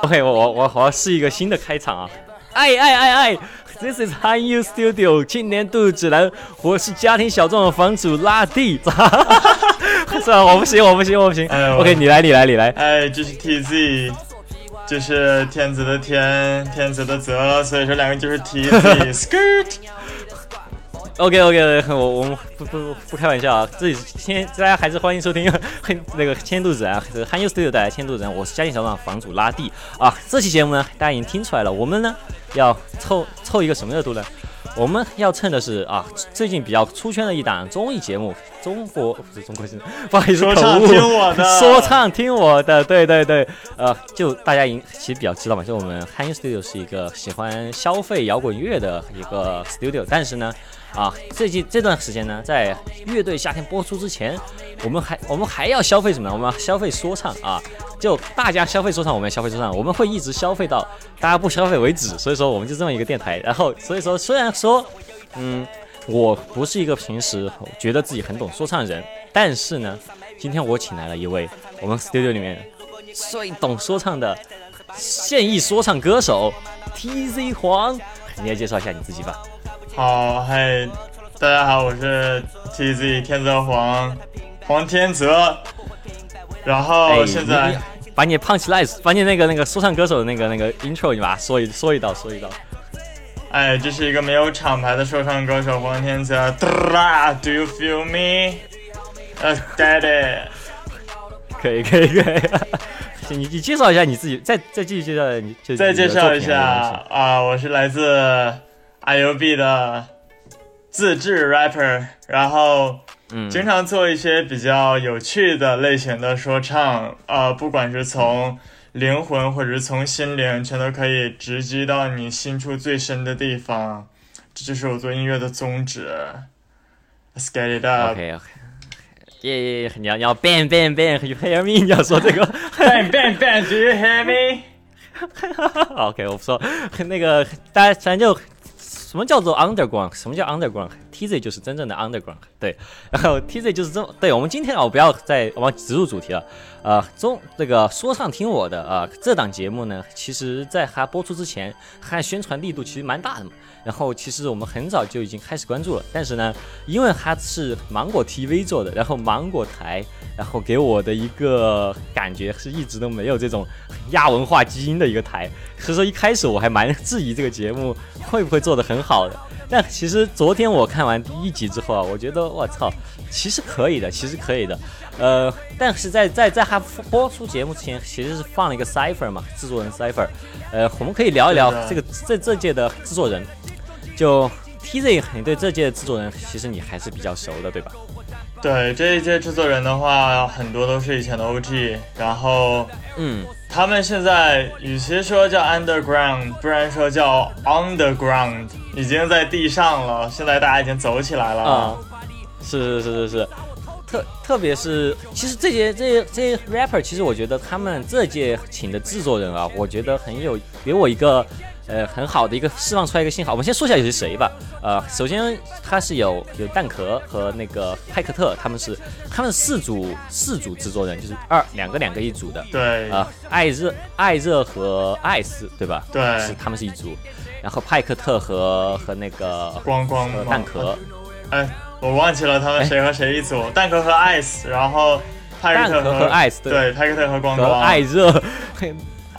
OK，我我我我要试一个新的开场啊！哎哎哎哎，This is Han Yu Studio 青年度指南，我是家庭小众的房主拉蒂。算了，我不行，我不行，我不行。哎 OK，你来，你来，你来。哎，这是 TZ，这是天子的天，天子的泽，所以说两个就是 TZ skirt。OK OK，我我们不不不开玩笑啊，自己先大家还是欢迎收听那个千度指南，这个 Han Yu Studio 带来千度人，我是家庭小厂房主拉蒂啊。这期节目呢，大家已经听出来了，我们呢要凑凑一个什么热度呢？我们要蹭的是啊，最近比较出圈的一档综艺节目，中国不是中国新，不好意思，说唱听我的说唱听我的，对对对，呃，就大家已经其实比较知道嘛，就我们 Han Studio 是一个喜欢消费摇滚乐的一个 studio，但是呢。啊，最近这段时间呢，在乐队夏天播出之前，我们还我们还要消费什么呢？我们要消费说唱啊！就大家消费说唱，我们要消费说唱，我们会一直消费到大家不消费为止。所以说，我们就这么一个电台。然后，所以说，虽然说，嗯，我不是一个平时觉得自己很懂说唱人，但是呢，今天我请来了一位我们 studio 里面最懂说唱的现役说唱歌手 TZ 黄，你来介绍一下你自己吧。好，嗨，大家好，我是 TZ 天泽黄黄天泽，然后哎，现在、把你 punch line，把你那个那个说唱歌手的那个那个 intro，你把它说一说一道说一道。哎，这是一个没有厂牌的说唱歌手黄天泽。哒 Do you feel me? Let's get it. 可以可以可以。行 你你介绍一下你自己，再再继续介绍你，就再介绍一下啊，我是来自 IUB 的自制 rapper，然后嗯，经常做一些比较有趣的类型的说唱，呃，不管是从灵魂或者是从心灵，全都可以直击到你心处最深的地方。这就是我做音乐的宗旨。Let's get it up. OK OK。耶耶耶！你要你要 bang bang bang，you hear me？你要说这个 Bang bang bang, do you hear me? OK，我不说那个，大家咱就什么叫做 underground，什么叫 underground？TZ 就是真正的 underground，对，然后 TZ 就是这么，对我们今天啊，我不要再往植入主题了，呃，中这个说唱听我的啊、这档节目呢，其实在它播出之前，它宣传力度其实蛮大的嘛。然后其实我们很早就已经开始关注了，但是呢，因为它是芒果 TV 做的，然后芒果台，然后给我的一个感觉是一直都没有这种亚文化基因的一个台，所以说一开始我还蛮质疑这个节目会不会做得很好的。但其实昨天我看完第一集之后啊，我觉得我操，其实可以的，其实可以的。呃，但是在在在它播出节目之前，其实是放了一个 cipher 嘛，制作人 cipher。呃，我们可以聊一聊这个这这届的制作人。就 TZ，你对这届的制作人其实你还是比较熟的，对吧？对这一届制作人的话，很多都是以前的 OG，然后嗯，他们现在与其说叫 underground，不然说叫 underground，已经在地上了。现在大家已经走起来了。啊、是是是是是，特特别是其实这些这些这些 rapper，其实我觉得他们这届请的制作人啊，我觉得很有给我一个呃很好的一个释放出来一个信号。我们先说一下有些谁吧。呃，首先他是有有蛋壳和那个派克特，他们是他们四组四组制作人，就是二两个两个一组的。对，啊、艾热、艾热和艾斯，对吧？对是他们是一组。然后派克特和和那个光光和蛋壳，哎，我忘记了他们谁和谁一组，蛋壳和 ice，然后派克特和 ice 对对，派克特和光和光，艾热、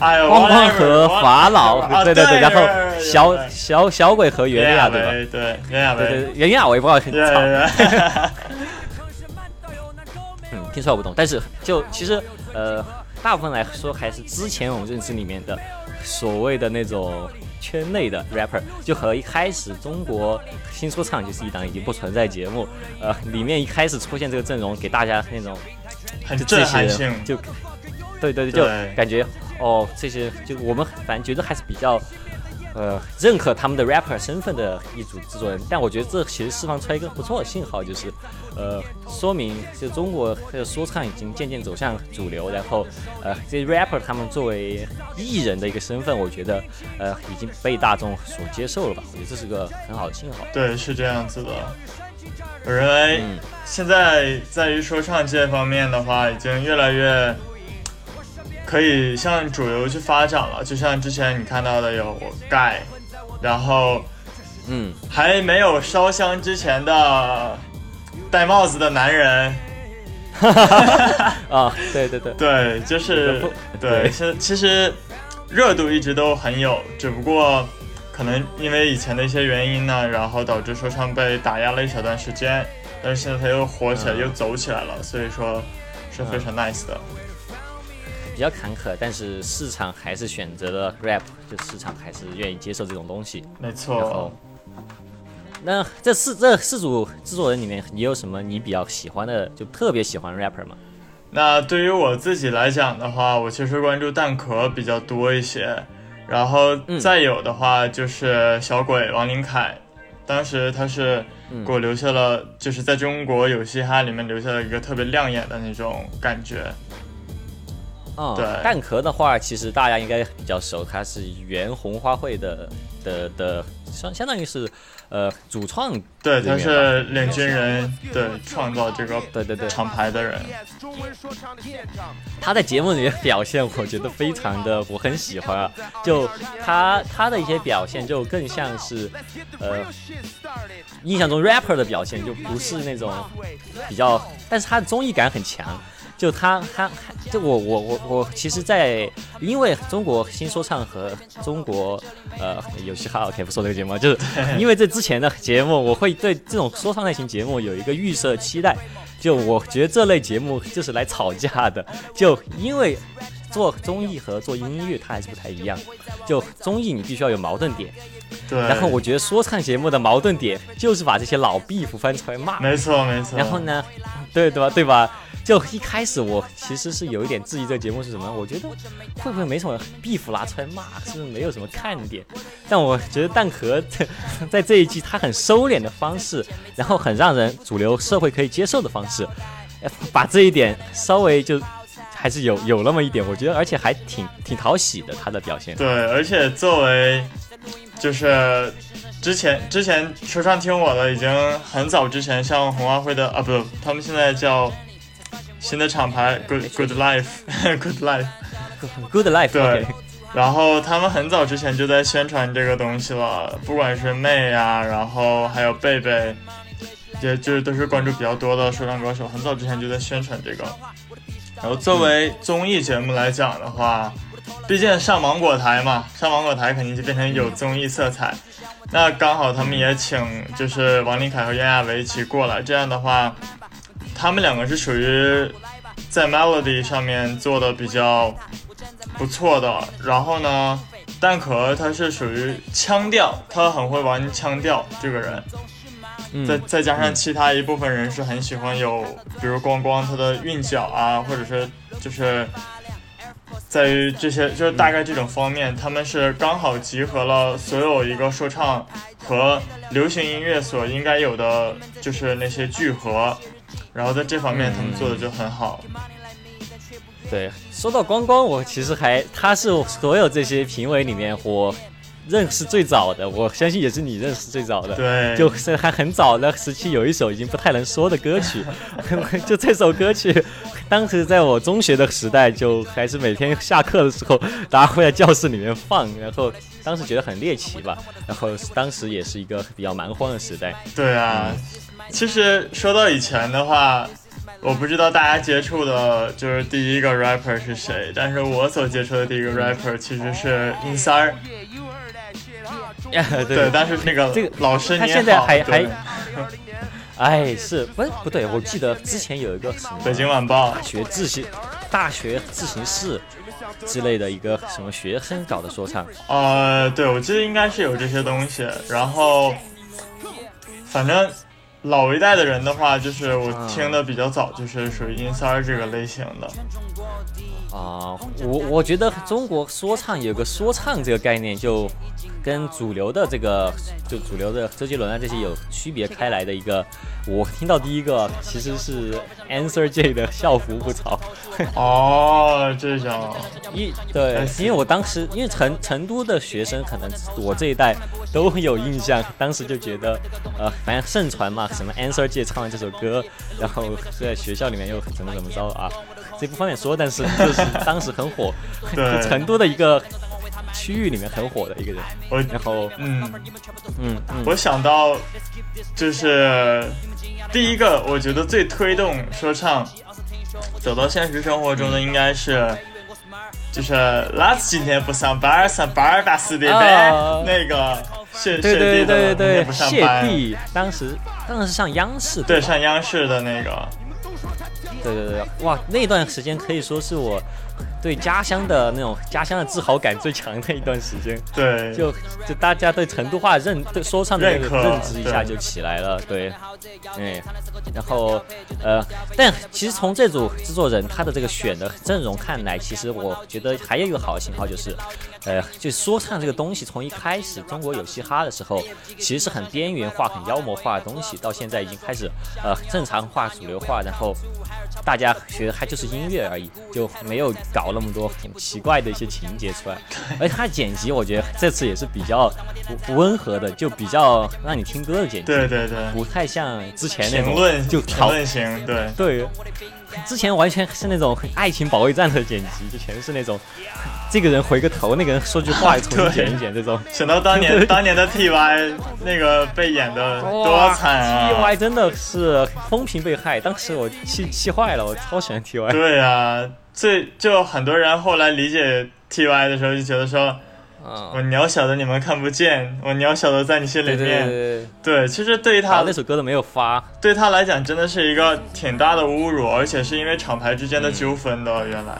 哎呦，光光和法老，啊对对对，然后小小小鬼和袁袁娅娅，对吧？对袁娅维，对对，袁娅我也不知道，嗯，听出来我不懂，但是就其实呃，大部分来说还是之前我们认知里面的所谓的那种圈内的 rapper，就和一开始中国新说唱就是一档已经不存在节目，呃，里面一开始出现这个阵容，给大家那种很就这些人震撼性，就对对对，就感觉哦，这些就我们反正觉得还是比较呃认可他们的 rapper 身份的一组制作人，但我觉得这其实释放出来一个不错的信号，就是呃说明就中国的说唱已经渐渐走向主流，然后呃这些 rapper 他们作为艺人的一个身份，我觉得呃已经被大众所接受了吧，我觉得这是个很好的信号。对，是这样子的。我认为嗯现在在于说唱界方面的话，已经越来越可以向主流去发展了。就像之前你看到的有盖，然后嗯，还没有烧香之前的戴帽子的男人，哈哈哈啊，对对对，对，就是对，对现其实热度一直都很有，只不过可能因为以前的一些原因呢，然后导致说唱被打压了一小段时间，但是现在它又火起来，嗯。又走起来了，所以说是非常 nice 的。比较坎坷，但是市场还是选择了 rap，就市场还是愿意接受这种东西。没错，，那这四这四组制作人里面，你有什么你比较喜欢的，就特别喜欢 rapper 吗？那对于我自己来讲的话，我其实关注蛋壳比较多一些，然后嗯再有的话就是小鬼王林凯，当时他是嗯给我留下了，就是在中国有嘻哈里面留下了一个特别亮眼的那种感觉。啊、对。蛋壳的话，其实大家应该比较熟，它是原红花会的的的，相相当于是呃主创，对，他是领军人，对，创造这个对对对，厂牌的人。他在节目里面表现，我觉得非常的我很喜欢啊，就他他的一些表现就更像是呃印象中 rapper 的表现，就不是那种比较，但是他的综艺感很强。就他他就我我我我其实在，因为中国新说唱和中国呃有嘻哈 OK 不说这个节目，就是 因为这之前的节目，我会对这种说唱类型节目有一个预设期待，就我觉得这类节目就是来吵架的，就因为做综艺和做音乐它还是不太一样，就综艺你必须要有矛盾点，对，然后我觉得说唱节目的矛盾点就是把这些老 beef 翻出来骂，没错没错。然后呢，对对吧对吧？就一开始我其实是有一点质疑这个节目是什么，我觉得会不会没什么 beef 拿出来骂，是不是没有什么看点？但我觉得蛋壳在 在这一季他很收敛的方式，然后很让人主流社会可以接受的方式，把这一点稍微就还是有有那么一点，我觉得而且还挺挺讨喜的他的表现。对，而且作为就是之前之前说唱听我的已经很早之前，像红花会的啊不，他们现在叫新的厂牌 Good Good Life Good Life，Good life，对。然后他们很早之前就在宣传这个东西了，不管是妹啊、然后还有贝贝，也就是都是关注比较多的说唱歌手，很早之前就在宣传这个。然后作为综艺节目来讲的话，毕竟上芒果台嘛，上芒果台肯定就变成有综艺色彩。那刚好他们也请就是王林凯和袁娅维一起过来，这样的话，他们两个是属于在 melody 上面做的比较不错的。然后呢，蛋壳他是属于腔调，他很会玩腔调，这个人。嗯再再加上其他一部分人是很喜欢有，比如光光他的韵脚啊，或者是就是在于这些，就是大概这种方面，他们是刚好集合了所有一个说唱和流行音乐所应该有的，就是那些聚合，然后在这方面他们做的就很好。对，说到光光，我其实还他是所有这些评委里面我认识最早的，我相信也是你认识最早的。对，就是还很早的时期，有一首已经不太能说的歌曲，就这首歌曲，当时在我中学的时代，就还是每天下课的时候，大家会在教室里面放，然后当时觉得很猎奇吧，然后当时也是一个比较蛮荒的时代。对啊，其实说到以前的话，我不知道大家接触的就是第一个 rapper 是谁，但是我所接触的第一个 rapper 其实是音三儿。对对，但是那个这个老师你他现在还还对哎，是不是不对？我记得之前有一个什么北京晚报大学自习大学自习室之类的一个什么学生搞的说唱，呃，对，我记得应该是有这些东西。然后，反正老一代的人的话，就是我听的比较早，就是属于音三儿这个类型的。啊、我我觉得中国说唱有个说唱这个概念，就跟主流的这个就主流的周杰伦啊这些有区别开来的一个。我听到第一个其实是 Answer J 的校服不潮，哦，这种，一对，因为我当时因为成成都的学生可能我这一代都有印象。当时就觉得，呃，反正盛传嘛，什么 Answer J 唱完这首歌，然后在学校里面又怎么怎么着啊，这不方便说，但是 就是当时很火，对。成都的一个区域里面很火的一个人。我然后，嗯，嗯嗯，我想到就是第一个，我觉得最推动说唱走到现实生活中的应该是。就是老子今天不上班，上班吧死的那个谢对谢帝对对的对不上谢班，帝当时当时是上央视对上央视的那个，对对对，哇，那段时间可以说是我对家乡的那种家乡的自豪感最强的一段时间。对，就就大家对成都话认对说唱的那个认知一下就起来了，对，嗯，然后呃，但其实从这组制作人他的这个选的阵容看来，其实我觉得还有一个好的信号就是，呃，就说唱这个东西从一开始中国有嘻哈的时候，其实是很边缘化、很妖魔化的东西，到现在已经开始呃正常化、主流化，然后。大家觉得它就是音乐而已，就没有搞那么多很奇怪的一些情节出来。而且它剪辑，我觉得这次也是比较温和的，就比较让你听歌的剪辑，对对对，不太像之前那种评论就讨评论型，对对，之前完全是那种爱情保卫战的剪辑，就全是那种这个人回个头，那个人说句话重新剪一剪这种。想到当年 当年的 TY 那个被演的多惨啊！！TY 真的是风评被害，当时我气气坏了，我超喜欢 TY。对呀、最就很多人后来理解 TY 的时候就觉得说，嗯，我渺小的你们看不见，我渺小的在你心里面。对对。对，其实对于他他那首歌都没有发，对他来讲真的是一个挺大的侮辱，而且是因为厂牌之间的纠纷的。原来，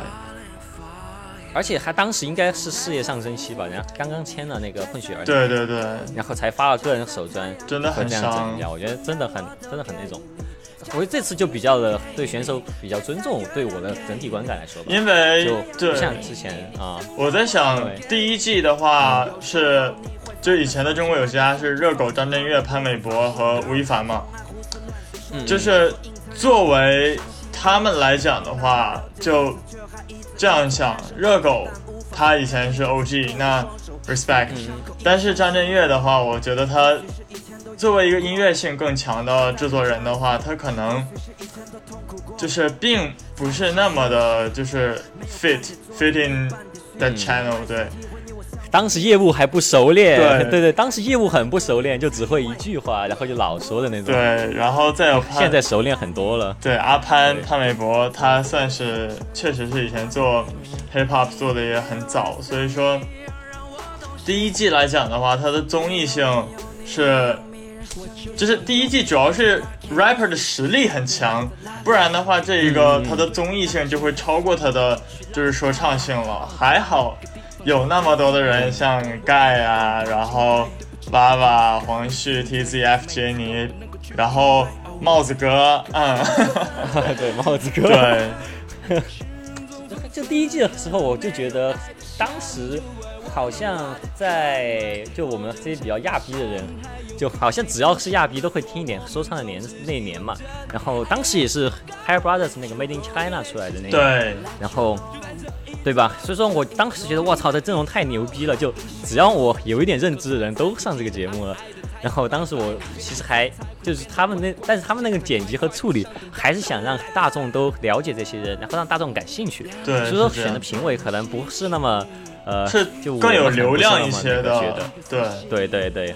而且他当时应该是事业上升期吧，人家刚刚签了那个混血儿，，对对对，然后才发了个人首专，真的很伤我觉得真的很真的很那种。我觉得这次就比较的对选手比较尊重，对我的整体观感来说吧，因为就不像之前啊，我在想，第一季的话是，就以前的中国有嘻哈是热狗、张震岳、潘玮柏和吴亦凡嘛，嗯。就是作为他们来讲的话，就这样想，热狗他以前是 OG，那 respect，、但嗯是张震岳的话，我觉得他作为一个音乐性更强的制作人的话，他可能就是并不是那么的，就是 fit fit in the 嗯 channel，、对当时业务还不熟练，对 对对，当时业务很不熟练，就只会一句话，然后就老说的那种。，对，然后再有 潘现在熟练很多了。对阿潘潘玮柏，他算是确实是以前做 hip hop 做的也很早，所以说第一季来讲的话，它的综艺性是，就是第一季主要是 rapper 的实力很强，不然的话这一个嗯它的综艺性就会超过他的就是说唱性了。还好有那么多的人像盖啊，然后娃娃、黄旭、TZF、杰尼，然后帽子哥，嗯，对，帽子哥。对，就第一季的时候，我就觉得当时好像在就我们这些比较亚逼的人，就好像只要是亚逼都会听一点说唱的年那一年嘛。然后当时也是 Higher Brothers 那个 Made in China 出来的那个，对，然后。对吧？所以说我当时觉得，我操，这阵容太牛逼了！就只要我有一点认知的人都上这个节目了。然后当时我其实还就是他们那，但是他们那个剪辑和处理，还是想让大众都了解这些人，然后让大众感兴趣。对所以说选的评委可能不是那么呃，是就更有流量一些的觉得，对。对对对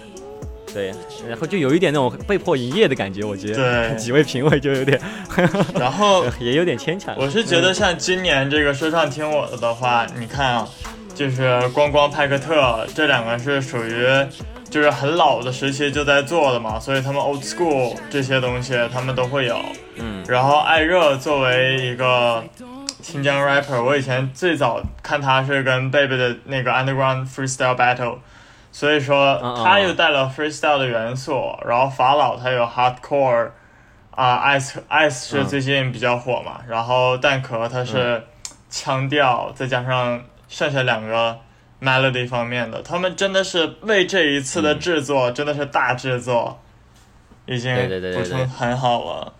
对，然后就有一点那种被迫营业的感觉，我觉得对 几位评委就有点 然后 也有点牵强。我是觉得像今年这个说唱听我的的话，你看啊，就是光光派克特这两个是属于就是很老的时期就在做的嘛，所以他们 old school 这些东西他们都会有。嗯然后艾热作为一个新疆 rapper，我以前最早看他是跟贝贝的那个 underground freestyle battle。所以说他又带了 freestyle 的元素，然后法老他有 hardcore，啊、ice ice 是嗯最近比较火嘛，然后蛋壳它是腔调，再加上剩下两个 melody 方面的，他们真的是为这一次的制作、真的是大制作，已经对对对对补充很好了。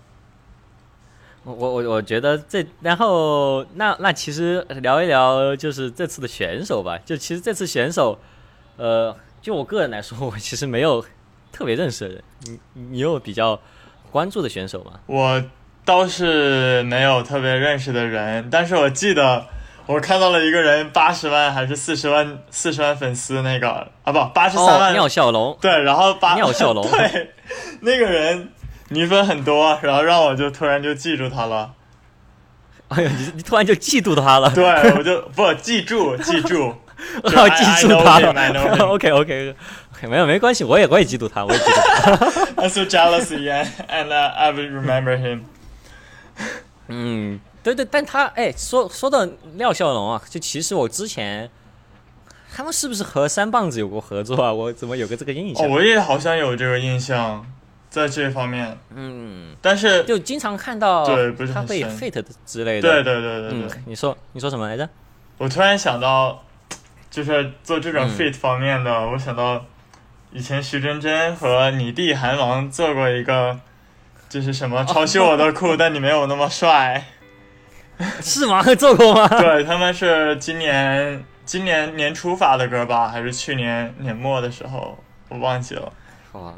我我我觉得这，然后那那其实聊一聊就是这次的选手吧。就其实这次选手，呃，就我个人来说，我其实没有特别认识的人。你你有比较关注的选手吗？我倒是没有特别认识的人，但是我记得我看到了一个人八十万还是四十万四十万粉丝那个啊不八十三哦，万、廖笑龙，对，然后八尿笑龙 对那个人女粉很多，然后让我就突然就记住他了。哎呀，你你突然就嫉妒他了，对，我就不记住记住，就哦，记住他了。him. OK OK，没有没关系，我也我也嫉妒他，我也嫉妒他。I'm so jealous again, and uh, I will remember him. 嗯，对对，但他哎，说说到廖小龙啊，就其实我之前他们是不是和三棒子有过合作啊？我怎么有个这个印哦，象？我也好像有这个印象，在这方面，嗯，但是就经常看到对不是很他被深 fit 的之类的。对对对对对，嗯，你说你说什么来着？我突然想到，就是做这种嗯 fit 方面的，我想到以前徐真真和你弟韩王做过一个，就是什么抄袭我的裤，但你没有那么帅。是吗？做过吗？对，他们是今年今年年初发的歌吧，还是去年年末的时候，我忘记了。哇，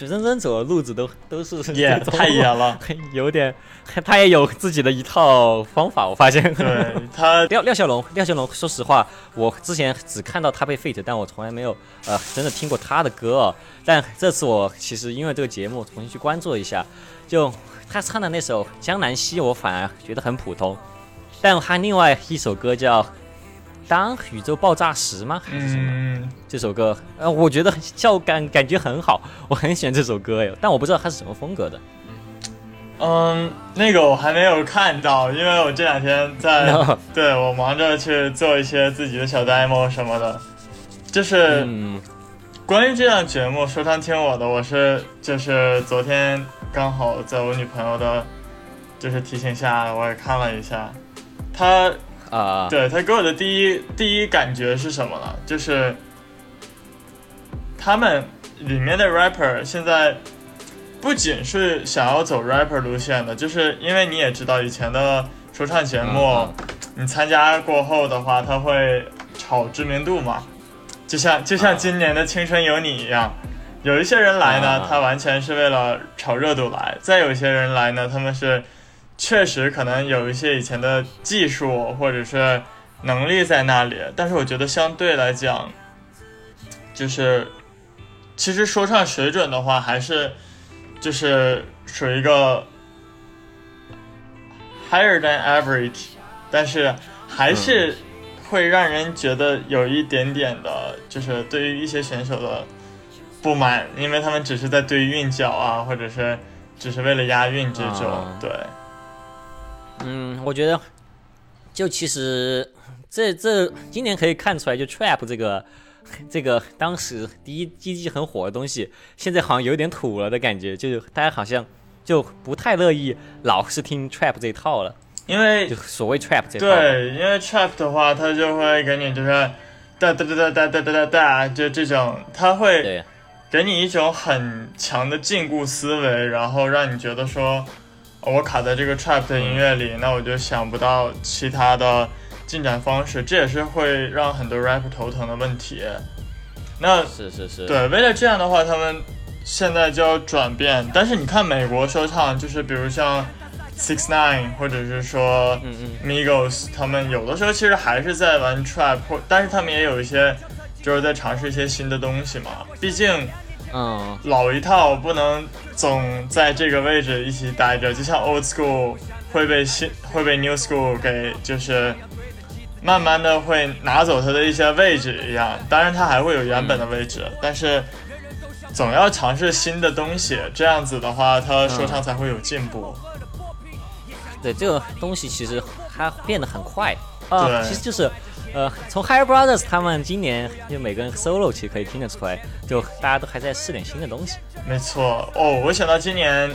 许真真走的路子都都是野这种太野了，有点，他也有自己的一套方法，我发现。对他廖廖小龙，廖小龙，说实话，我之前只看到他被 fit，但我从来没有呃真的听过他的歌、哦。但这次我其实因为这个节目重新去关注一下，就他唱的那首《江南西》，我反而觉得很普通。但他另外一首歌叫《当宇宙爆炸时》吗？还是什么？嗯，这首歌，呃，我觉得效感感觉很好，我很喜欢这首歌哎，但我不知道它是什么风格的。嗯，那个我还没有看到，因为我这两天在 对我忙着去做一些自己的小 demo 什么的。就是嗯，关于这档节目，说唱听我的，我是就是昨天刚好在我女朋友的，就是提醒下，我也看了一下。她啊、对他给我的第一第一感觉是什么呢？就是他们里面的 rapper 现在不仅是想要走 rapper 路线的，就是因为你也知道以前的说唱节目，嗯你参加过后的话，他会炒知名度嘛，就像就像今年的《青春有你》一样。有一些人来呢啊，他完全是为了炒热度来；再有一些人来呢，他们是确实可能有一些以前的技术或者是能力在那里，但是我觉得相对来讲，就是其实说唱水准的话，还是就是属于一个 higher than average，但是还是会让人觉得有一点点的，就是对于一些选手的不满，因为他们只是在对韵脚啊，或者是只是为了押韵这种，啊对。嗯，我觉得就其实这这今年可以看出来，就 trap 这个这个当时第一第一季很火的东西，现在好像有点土了的感觉，就是大家好像就不太乐意老是听 trap 这一套了，因为就所谓 trap 这套。对，因为 trap 的话，它就会给你就是哒哒哒哒哒哒哒哒哒，就这种，它会对给你一种很强的禁锢思维，然后让你觉得说，哦我卡在这个 trap 的音乐里，那我就想不到其他的进展方式，这也是会让很多 rapper 头疼的问题。那是是是，对，为了这样的话，他们现在就要转变。但是你看美国说唱，就是比如像 Six Nine，或者是说 Migos，他们有的时候其实还是在玩 trap，但是他们也有一些就是在尝试一些新的东西嘛。毕竟嗯老一套不能总在这个位置一起待着，就像 old school 会被新会被 new school 给就是慢慢的会拿走它的一些位置一样。当然它还会有原本的位置，但是总要尝试新的东西，这样子的话，它说唱才会有进步。对这个东西其实它变得很快啊、对其实就是。呃，从 Higher Brothers 他们今年就每个人 solo 其实可以听得出来，就大家都还在试点新的东西。没错哦，我想到今年。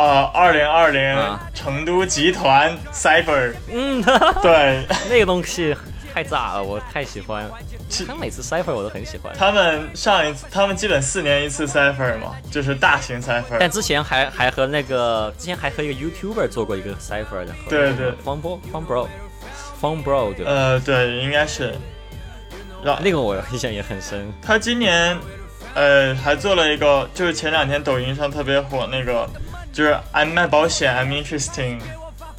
呃，二零二零啊成都集团 Cipher，嗯，对 那个东西太炸了，我太喜欢了。是他每次 cipher 我都很喜欢，他们上一次，他们基本四年一次 Cipher 嘛，就是大型 Cipher。但之前还还和那个之前还和一个 YouTuber 做过一个 cipher 的，对对，Fun Bro Fun Bro Fun Bro 对吧？呃，对，应该是。然后那个我印象也很深。他今年，呃，还做了一个，就是前两天抖音上特别火那个，就是 I'm 卖保险，I'm interesting，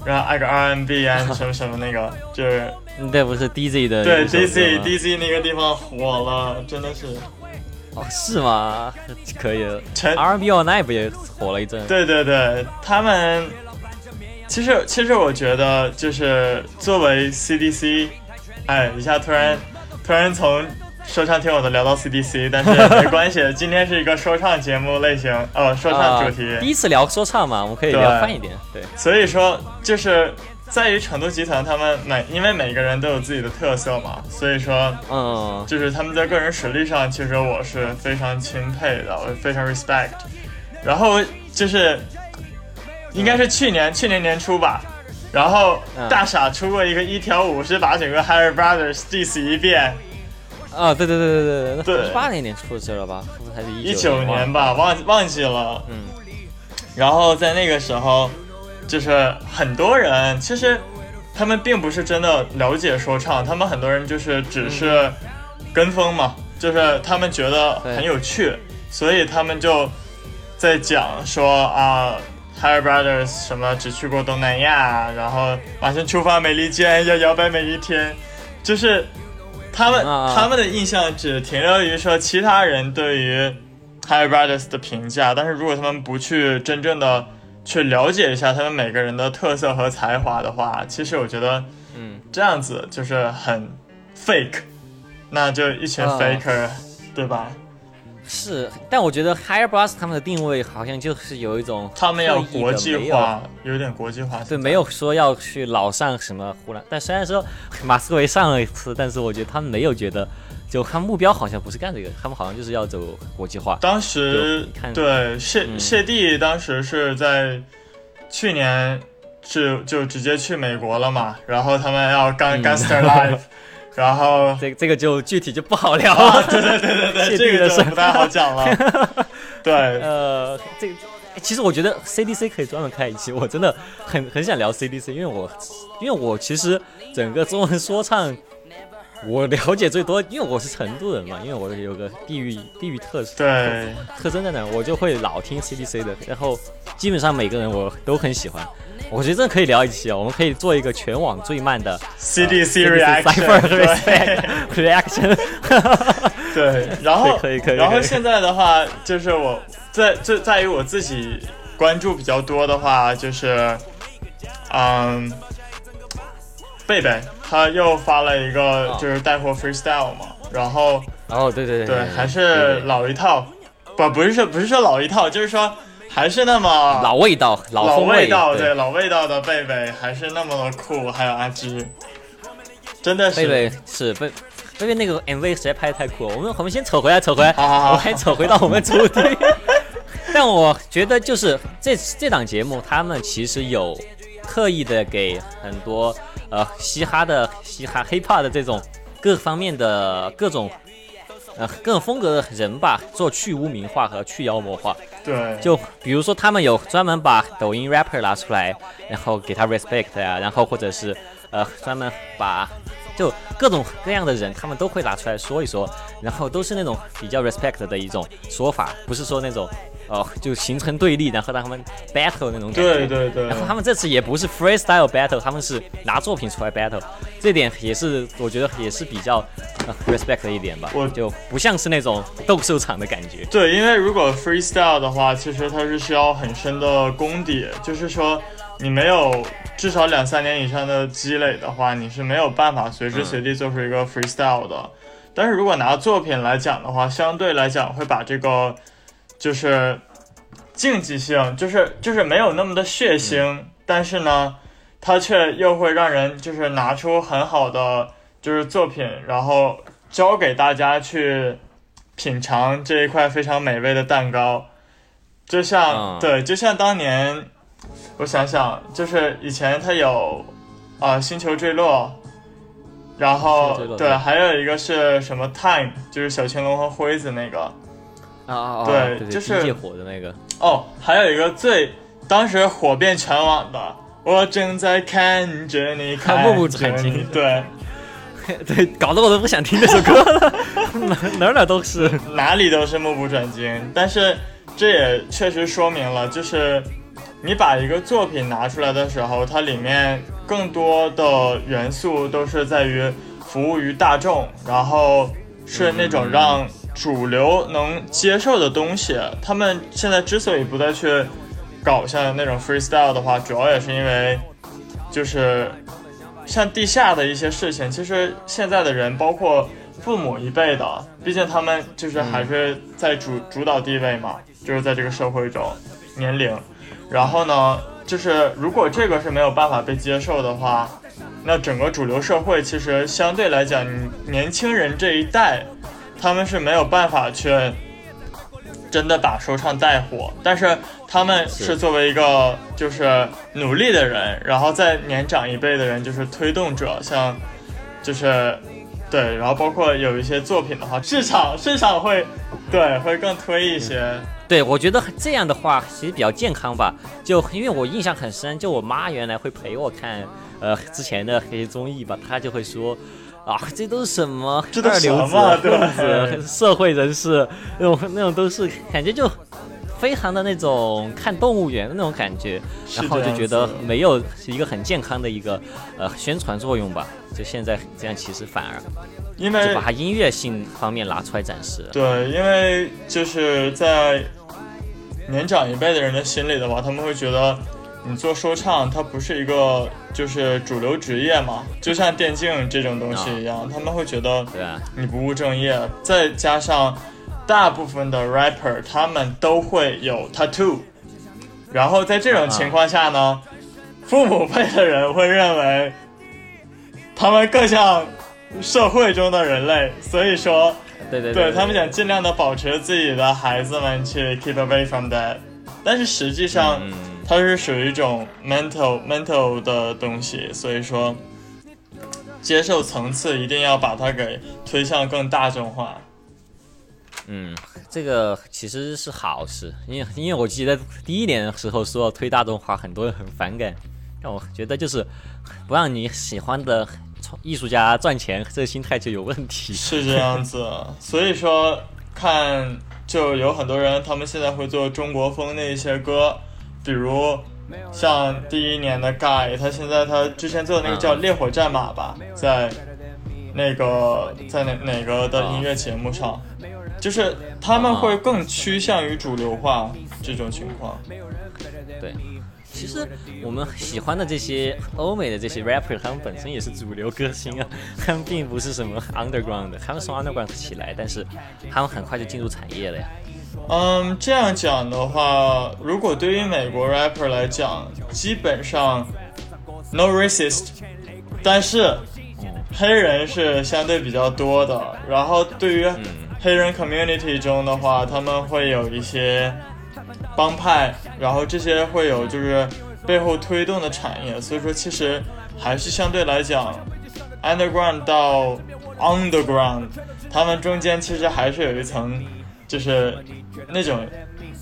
然后挨个 RMB 啊 什么什么那个，就是那不是 DZ 的对一首歌 DC 吗 DC 那个地方火了，真的是。哦，是吗？可以的。全 R&B All Night 不也火了一阵？对对对，他们其实其实我觉得就是作为 CDC，哎，一下突然突然从说唱听我的聊到 CDC，但是没关系，今天是一个说唱节目类型，哦，说唱主题，啊第一次聊说唱嘛，我们可以聊泛一点。对，所以说就是在于成都集团他们每因为每个人都有自己的特色嘛，所以说嗯，就是他们在个人实力上，其实我是非常钦佩的，我非常 respect。然后就是应该是去年、去年年初吧，然后嗯大傻出过一个一条舞，是把整个 Harry Brothers diss 一遍，啊，对对对对对对那八零年出的事了吧？是不是还是一九九年？吧，忘忘记了。嗯，然后在那个时候，就是很多人其实他们并不是真的了解说唱，他们很多人就是只是跟风嘛，就是他们觉得很有趣，所以他们就在讲说啊。Harry Brothers 什么只去过东南亚，然后马上出发美利坚，要摇摆每一天，就是他们、啊他们的印象只停留于说其他人对于 Harry Brothers 的评价，但是如果他们不去真正的去了解一下他们每个人的特色和才华的话，其实我觉得嗯，这样子就是很 fake，那就一群啊 faker，、对吧？是，但我觉得 Higher Brass 他们的定位好像就是有一种他们要国际化，有点国际化。对，没有说要去老上什么湖南，但虽然说马思唯上了一次，但是我觉得他们没有觉得，就他们目标好像不是干这个，他们好像就是要走国际化。当时对谢嗯谢帝当时是在去年是就直接去美国了嘛，然后他们要干嗯 Gangster Live，然后这这个就具体就不好聊啊，了。对对对对对，这个就不太好讲了。对，呃，这个其实我觉得 CDC 可以专门开一期，我真的很很想聊 CDC，因为我因为我其实整个中文说唱。我了解最多，因为我是成都人嘛，因为我有个地域地域特色对，特征在哪，我就会老听 CDC 的，然后基本上每个人我都很喜欢。我觉得这可以聊一期哦，我们可以做一个全网最慢的 CDC Cipher reaction，respect reaction。对。对，然后可以可以然后现在的话，就是我在在在于我自己关注比较多的话，就是嗯，贝贝他又发了一个哦。就是带货 freestyle 嘛，然后哦，对对对对还是老一套，不不是说不是说老一套，就是说还是那么老味道，老老味道，对对老味道的贝贝还是那么的酷，还有阿芝，真的是贝贝是贝贝贝那个 MV 实在拍的太酷了。我们我们先扯回来，扯回来，好好好我们还扯回到我们主题。但我觉得就是这这档节目，他们其实有刻意的给很多呃嘻哈的嘻哈 hiphop 的这种各方面的各种呃各种风格的人吧，做去污名化和去妖魔化。对，就比如说，他们有专门把抖音 rapper 拿出来，然后给他 respect 呀、然后或者是呃专门把就各种各样的人，他们都会拿出来说一说，然后都是那种比较 respect 的一种说法，不是说那种哦、就形成对立，然后让他们 battle 那种感觉。对对对然后他们这次也不是 freestyle battle，他们是拿作品出来 battle，这点也是我觉得也是比较、呃、respect 的一点吧。我就不像是那种斗兽场的感觉。对，因为如果 freestyle 的话，其实它是需要很深的功底，就是说你没有至少两三年以上的积累的话，你是没有办法随时随地做出一个 freestyle 的。但是如果拿作品来讲的话，相对来讲会把这个就是竞技性，就是就是没有那么的血腥，但是呢，它却又会让人就是拿出很好的就是作品，然后教给大家去品尝这一块非常美味的蛋糕。就像、嗯对，就像当年，我想想，就是以前它有啊、呃星球坠落。然后对还有一个是什么 Time，就是小青龙和辉子那个。啊啊对对就是火的那个。哦，还有一个最当时火遍全网的，我正在看着你，看 目不转睛 对，对，搞得我都不想听这首歌了，哪哪哪都是。哪里都是目不转睛，但是这也确实说明了，就是你把一个作品拿出来的时候，它里面更多的元素都是在于服务于大众，然后是那种让主流能接受的东西。他们现在之所以不再去搞像那种 freestyle 的话，主要也是因为就是像地下的一些事情，其实现在的人包括。父母一辈的，毕竟他们就是还是在主主导地位嘛，就是在这个社会中，年龄。然后呢，就是如果这个是没有办法被接受的话，那整个主流社会其实相对来讲，年轻人这一代，他们是没有办法去真的把说唱带火。但是他们是作为一个就是努力的人，然后在年长一辈的人就是推动者，像就是。对，然后包括有一些作品的话，市场市场会，对，会更推一些。对，我觉得这样的话其实比较健康吧。就因为我印象很深，就我妈原来会陪我看，呃，之前的那些综艺吧，她就会说，啊，这都是什么这都二流子、社会人士那种那种都是感觉就。非常的那种看动物园的那种感觉，然后就觉得没有一个很健康的一个呃宣传作用吧。就现在这样，其实反而因为把它音乐性方面拿出来展示。对，因为就是在年长一辈的人的心里的话，他们会觉得你做说唱，它不是一个就是主流职业嘛，就像电竞这种东西一样，他们会觉得你不务正业，再加上。大部分的 rapper 他们都会有 tattoo，然后在这种情况下呢，父母辈的人会认为他们更像社会中的人类，所以说，对对对，他们想尽量的保持自己的孩子们去 keep away from that，但是实际上它是属于一种 mental mental 的东西，所以说接受层次一定要把它给推向更大众化。嗯，这个其实是好事，因为因为我记得第一年的时候说推大众化，很多人很反感，让我觉得就是不让你喜欢的艺术家赚钱，这个心态就有问题。是这样子，所以说看就有很多人，他们现在会做中国风那一些歌，比如像第一年的 Guy，他现在他之前做的那个叫《烈火战马》吧，在那个在哪哪个的音乐节目上。就是他们会更趋向于主流化这种情况。对，其实我们喜欢的这些欧美的这些 rapper，他们本身也是主流歌星啊，他们并不是什么 underground 的，他们从 underground 起来，但是他们很快就进入产业了呀。嗯，这样讲的话，如果对于美国 rapper 来讲，基本上 no racist，但是黑人是相对比较多的，然后对于。黑人 community 中的话，他们会有一些帮派，然后这些会有就是背后推动的产业，所以说其实还是相对来讲，underground 到 underground，他们中间其实还是有一层，就是那种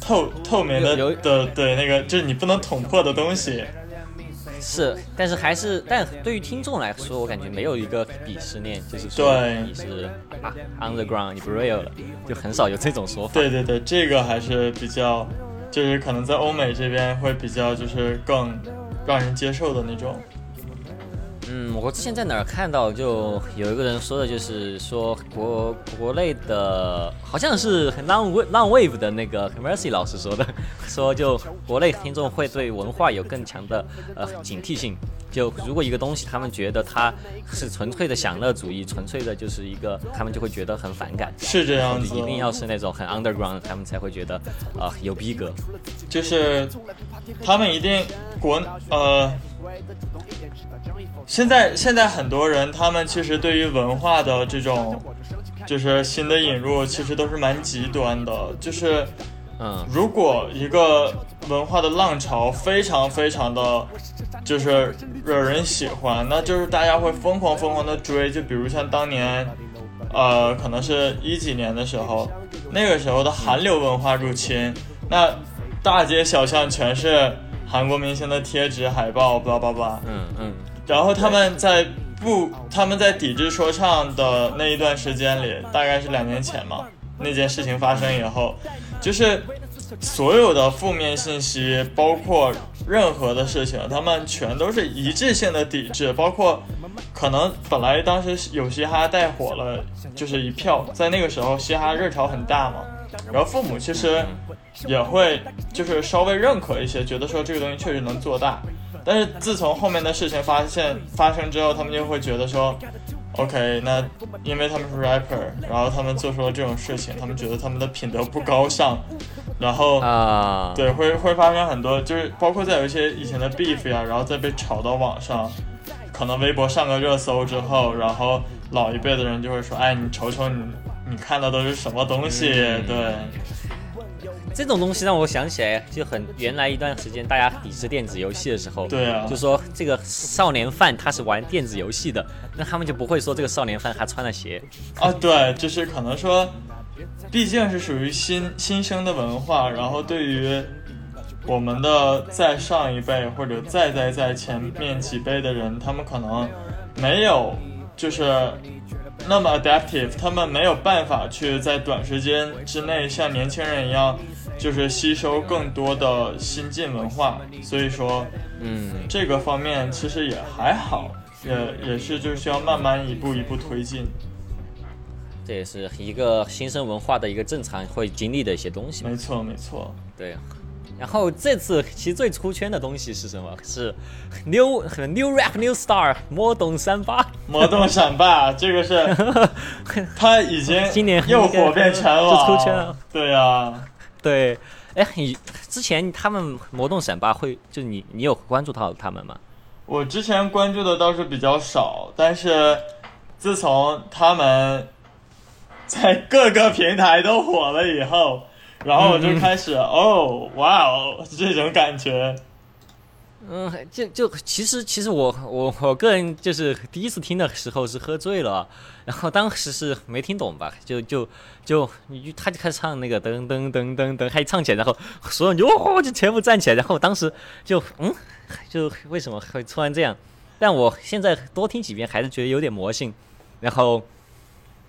透透明的的对那个就是你不能捅破的东西。是，但是还是，但对于听众来说，我感觉没有一个鄙视链，就是说你是啊 underground，你不 real 了，就很少有这种说法。对对对，这个还是比较，就是可能在欧美这边会比较，就是更让人接受的那种。嗯，我之前在哪儿看到，就有一个人说的，就是说国国内的，好像是 Long Long Wave 的那个 Mercy 老师说的，说就国内听众会对文化有更强的呃警惕性，就如果一个东西他们觉得它是纯粹的享乐主义，纯粹的就是一个，他们就会觉得很反感。是这样子，一定要是那种很 underground，他们才会觉得啊有逼格。就是他们一定国呃。现在现在很多人，他们其实对于文化的这种，就是新的引入，其实都是蛮极端的。就是，嗯，如果一个文化的浪潮非常非常的，就是惹人喜欢，那就是大家会疯狂疯狂的追。就比如像当年，呃，可能是一几年的时候，那个时候的韩流文化入侵，那大街小巷全是韩国明星的贴纸、海报，叭叭叭，嗯嗯。然后他们在不，他们在抵制说唱的那一段时间里，大概是两年前嘛，那件事情发生以后，就是所有的负面信息，包括任何的事情，他们全都是一致性的抵制，包括可能本来当时有嘻哈带火了，就是一票，在那个时候嘻哈热潮很大嘛，然后父母其实也会就是稍微认可一些，觉得说这个东西确实能做大。但是自从后面的事情发现发生之后，他们就会觉得说，OK，那因为他们是 rapper，然后他们做出了这种事情，他们觉得他们的品德不高尚，然后啊，对，会会发生很多，就是包括在有一些以前的 beef 呀，然后再被炒到网上，可能微博上个热搜之后，然后老一辈的人就会说，哎，你瞅瞅你你看的都是什么东西？对。这种东西让我想起来，就很原来一段时间大家抵制电子游戏的时候，对啊，就说这个少年犯他是玩电子游戏的，那他们就不会说这个少年犯还穿了鞋啊。对，就是可能说，毕竟是属于新新生的文化，然后对于我们的再上一辈或者再再再前面几辈的人，他们可能没有就是那么 adaptive，他们没有办法去在短时间之内像年轻人一样。就是吸收更多的新晋文化，所以说，嗯，这个方面其实也还好，也也是就是需要慢慢一步一步推进。这也是一个新生文化的一个正常会经历的一些东西。没错，没错。对。然后这次其实最出圈的东西是什么？是 new new rap new star 魔动三八。魔动闪霸，这个是 他已经今年又火遍全网，就出圈了。对呀。对，哎，你之前他们魔动闪霸会，就你你有关注到他们吗？我之前关注的倒是比较少，但是自从他们在各个平台都火了以后，然后我就开始哦，哇哦，这种感觉。嗯，就就其实其实我我我个人就是第一次听的时候是喝醉了，然后当时是没听懂吧，就就就他就开始唱那个噔噔噔噔噔，还唱起来，然后所有人就哦就全部站起来，然后当时就嗯，就为什么会突然这样？但我现在多听几遍还是觉得有点魔性。然后，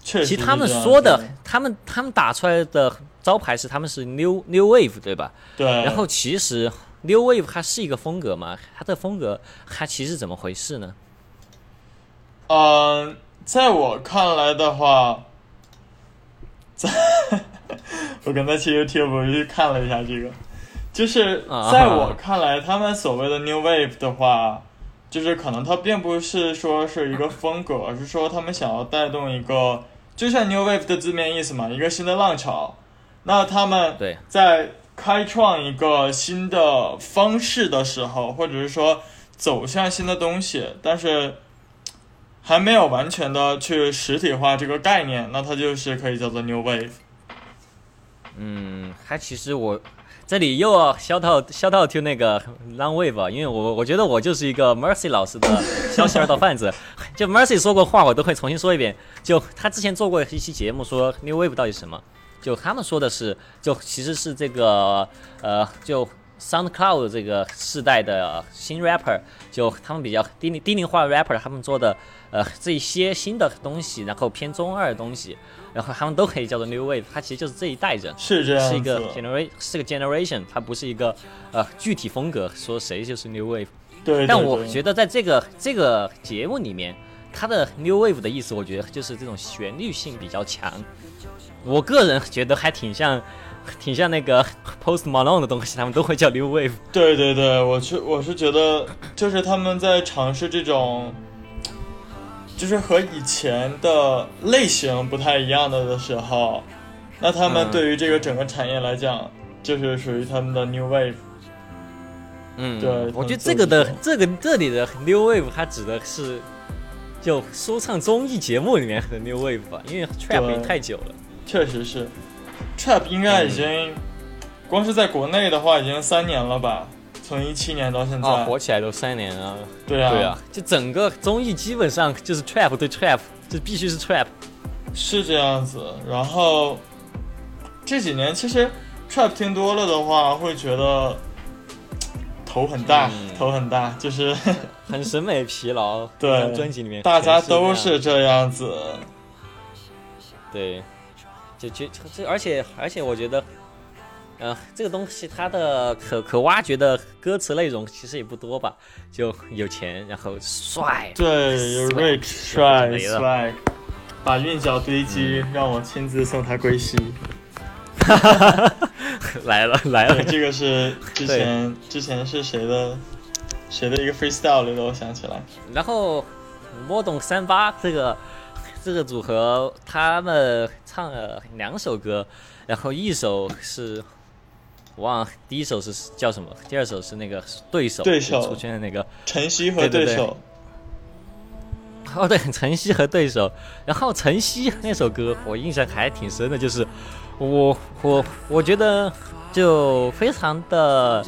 其实他们说的，他们他们打出来的招牌是他们是 new new wave 对吧？对。然后其实。New Wave 它是一个风格嘛？它的风格它其实怎么回事呢？嗯，在我看来的话，在 我刚才去 YouTube 去看了一下这个，就是在我看来，他们所谓的 New Wave 的话，就是可能它并不是说是一个风格，而是说他们想要带动一个，就像 New Wave 的字面意思嘛，一个新的浪潮。那他们在。开创一个新的方式的时候，或者是说走向新的东西，但是还没有完全的去实体化这个概念，那它就是可以叫做 New Wave。嗯，还其实我这里又要消到消到 to 那个 Long Wave，因为我我觉得我就是一个 Mercy 老师的消息二道贩子，就 Mercy 说过话，我都会重新说一遍。就他之前做过一期节目，说 New Wave 到底什么？就他们说的是，就其实是这个呃，就 SoundCloud 这个世代的新 rapper，就他们比较低龄低龄化 rapper，他们做的呃这一些新的东西，然后偏中二的东西，然后他们都可以叫做 New Wave，它其实就是这一代人，是这样，是一个 generation，是个 generation，它不是一个呃具体风格，说谁就是 New Wave。对。但我觉得在这个这个节目里面，它的 New Wave 的意思，我觉得就是这种旋律性比较强。我个人觉得还挺像，挺像那个 Post Malone 的东西，他们都会叫 New Wave。对对对，我是我是觉得，就是他们在尝试这种，就是和以前的类型不太一样的的时候，那他们对于这个整个产业来讲，就是属于他们的 New Wave。嗯，对，我觉得这个的这个这里的 New Wave，它指的是就说唱综艺节目里面的 New Wave 吧，因为 Trap 太久了。确实是，trap 应该已经，光是在国内的话已经三年了吧？从一七年到现在，火起来都三年了。对啊，对啊，就整个综艺基本上就是 trap 对 trap，就必须是 trap。是这样子。然后这几年其实 trap 听多了的话，会觉得头很大，嗯头很大，就是 很审美疲劳。对专辑里面大家都是这样这样子。对，就就这，而且而且我觉得，呃，这个东西它的可可挖掘的歌词内容其实也不多吧，就有钱，然后帅，对，有 rich 帅帅把韵脚堆积，让我亲自送他归西。来了来了，，这个是 之前之前是谁的谁的一个 freestyle 里的，我想起来。然后摸懂三八这个这个组合，他们唱了两首歌，然后一首是。我忘了，第一首是叫什么？第二首是那个对手，对手出现的那个晨曦和对对对手，哦，对，晨曦和对手。然后晨曦那首歌我印象还挺深的，就是我我我觉得就非常的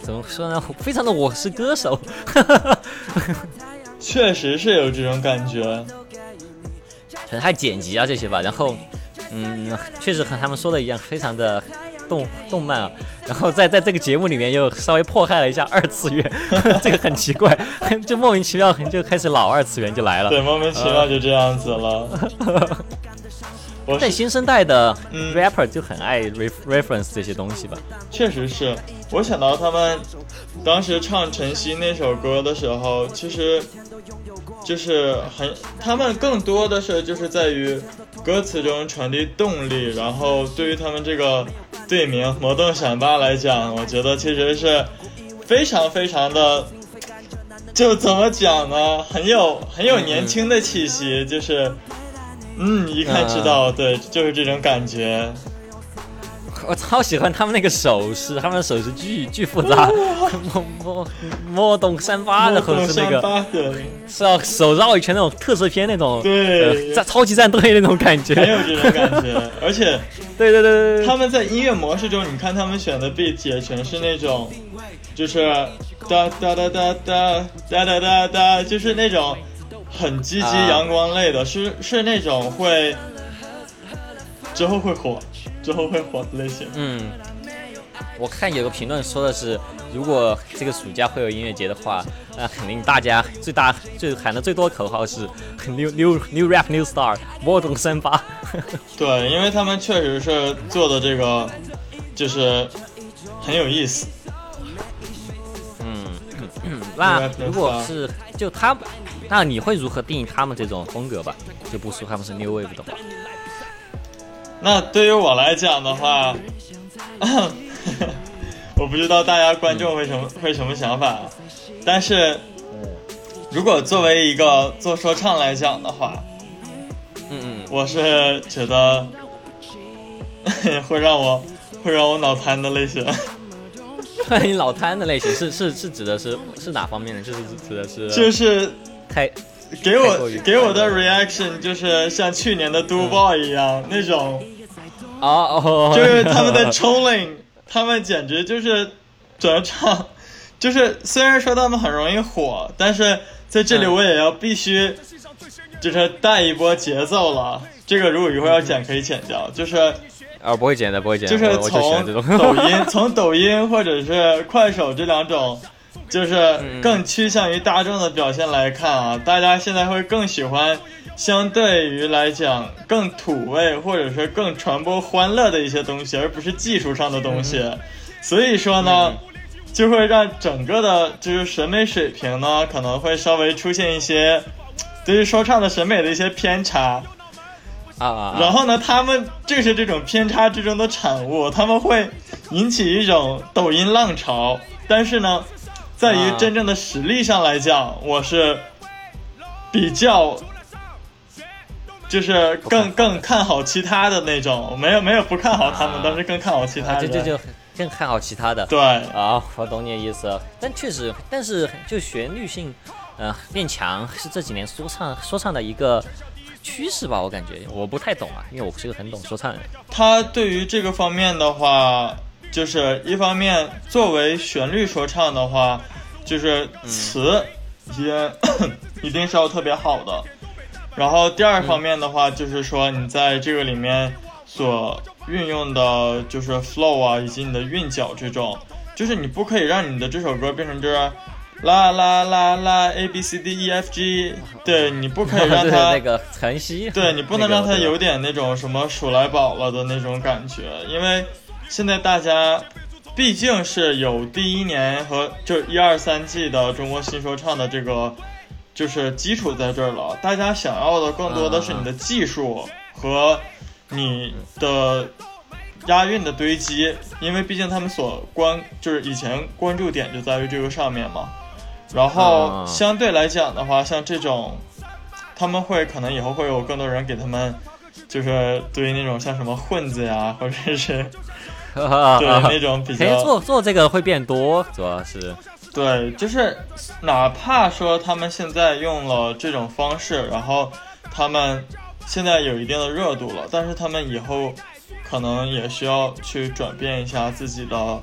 怎么说呢？非常的我是歌手，确实是有这种感觉。可能还剪辑啊这些吧。然后嗯，确实和他们说的一样，非常的。动动漫啊，然后在在这个节目里面又稍微迫害了一下二次元，这个很奇怪，就莫名其妙就开始老二次元就来了。对，莫名其妙就这样子了。我是但新生代的嗯 rapper 就很爱 ref reference 这些东西吧。确实是我想到他们当时唱晨曦那首歌的时候，其实就是很，他们更多的是就是在于歌词中传递动力，然后对于他们这个队名魔动闪巴来讲，我觉得其实是非常非常的，就怎么讲呢，很有很有年轻的气息，就是。嗯，一看知道，对，就是这种感觉。我超喜欢他们那个手势，他们的手势巨巨复杂，摸摸摸懂三八，的后是那个，是要手绕一圈那种特色片那种，对呃，战超级战队那种感觉，很有这种感觉。而且对对对对对，他们在音乐模式中，你看他们选的 beat 也全是那种，就是哒哒哒哒哒哒哒哒哒，就是那种很积极阳光类的，是是那种会之后会火，之后会火的类型。嗯，我看有个评论说的是，如果这个暑假会有音乐节的话，那肯定大家最大最喊的最多口号是 new new new rap new star 摸懂三八。对，因为他们确实是做的这个，就是很有意思。嗯，那如果是就他们，那你会如何定义他们这种风格吧？就不说他们是 new wave 的话，那对于我来讲的话，我不知道大家观众会什么、会什么想法，但是如果作为一个做说唱来讲的话，嗯嗯，我是觉得 会让我会让我脑瘫的类型。你脑瘫的类型是是是指的是是哪方面的？就是指的是就是太给我于给我的 reaction 就是像去年的 Do Boy 一样、那种。啊哦，就是他们的 trolling，他们简直就是怎么唱，就是虽然说他们很容易火，但是在这里嗯我也要必须就是带一波节奏了。这个如果一会儿要剪可以剪掉，就是啊不会剪的不会剪的，就是从抖音从抖音或者是快手这两种。就是更趋向于大众的表现来看啊，大家现在会更喜欢相对于来讲更土味或者是更传播欢乐的一些东西，而不是技术上的东西。所以说呢，就会让整个的就是审美水平呢可能会稍微出现一些 对于说唱的审美的一些偏差。啊啊，然后呢，他们正是这种偏差之中的产物，他们会引起一种抖音浪潮。但是呢，在于真正的实力上来讲，我是比较，就是更更看好其他的那种，没有没有不看好他们，啊但是更看好其他的。就就就更看好其他的。对，啊，我懂你的意思，但确实，但是就旋律性，呃，变强是这几年说唱说唱的一个趋势吧，我感觉我不太懂啊，因为我不是个很懂说唱的人。他对于这个方面的话，就是一方面作为旋律说唱的话，就是词也、一定是要特别好的。然后第二方面的话，就是说你在这个里面所运用的，就是 flow 啊，以及你的韵脚这种，就是你不可以让你的这首歌变成这啦啦啦啦 A B C D E F G，对你不可以让它 那个晨曦，对你不能让它有点那种什么数来宝了的那种感觉，因为现在大家毕竟是有第一年和就一二三季的中国新说唱的这个就是基础在这儿了，大家想要的更多的是你的技术和你的押韵的堆积，因为毕竟他们所关就是以前关注点就在于这个上面嘛。然后嗯相对来讲的话，像这种他们会可能以后会有更多人给他们。就是对于那种像什么混子呀，或者是 对那种比较 做做这个会变多，主要是对，就是哪怕说他们现在用了这种方式，然后他们现在有一定的热度了，但是他们以后可能也需要去转变一下自己的，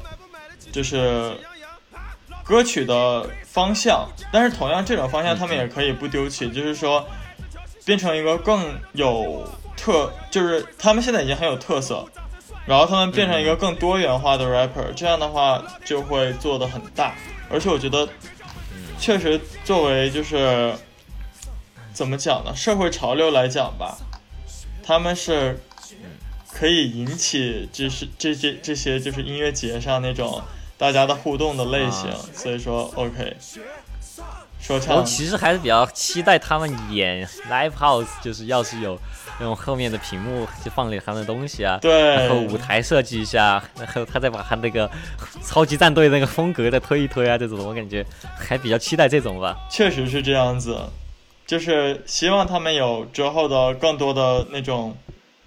就是歌曲的方向。但是同样这种方向，他们也可以不丢弃，就是说变成一个更有特，就是他们现在已经很有特色，然后他们变成一个更多元化的 rapper，这样的话就会做的很大。而且我觉得，确实作为就是怎么讲呢，社会潮流来讲吧，他们是可以引起就是这这这些就是音乐节上那种大家的互动的类型，啊所以说 OK。说我其实还是比较期待他们演 live house，就是要是有那种后面的屏幕就放点他们的东西啊，对然后舞台设计一下，然后他再把他那个超级战队那个风格再推一推啊，这种我感觉还比较期待这种吧。确实是这样子，就是希望他们有之后的更多的那种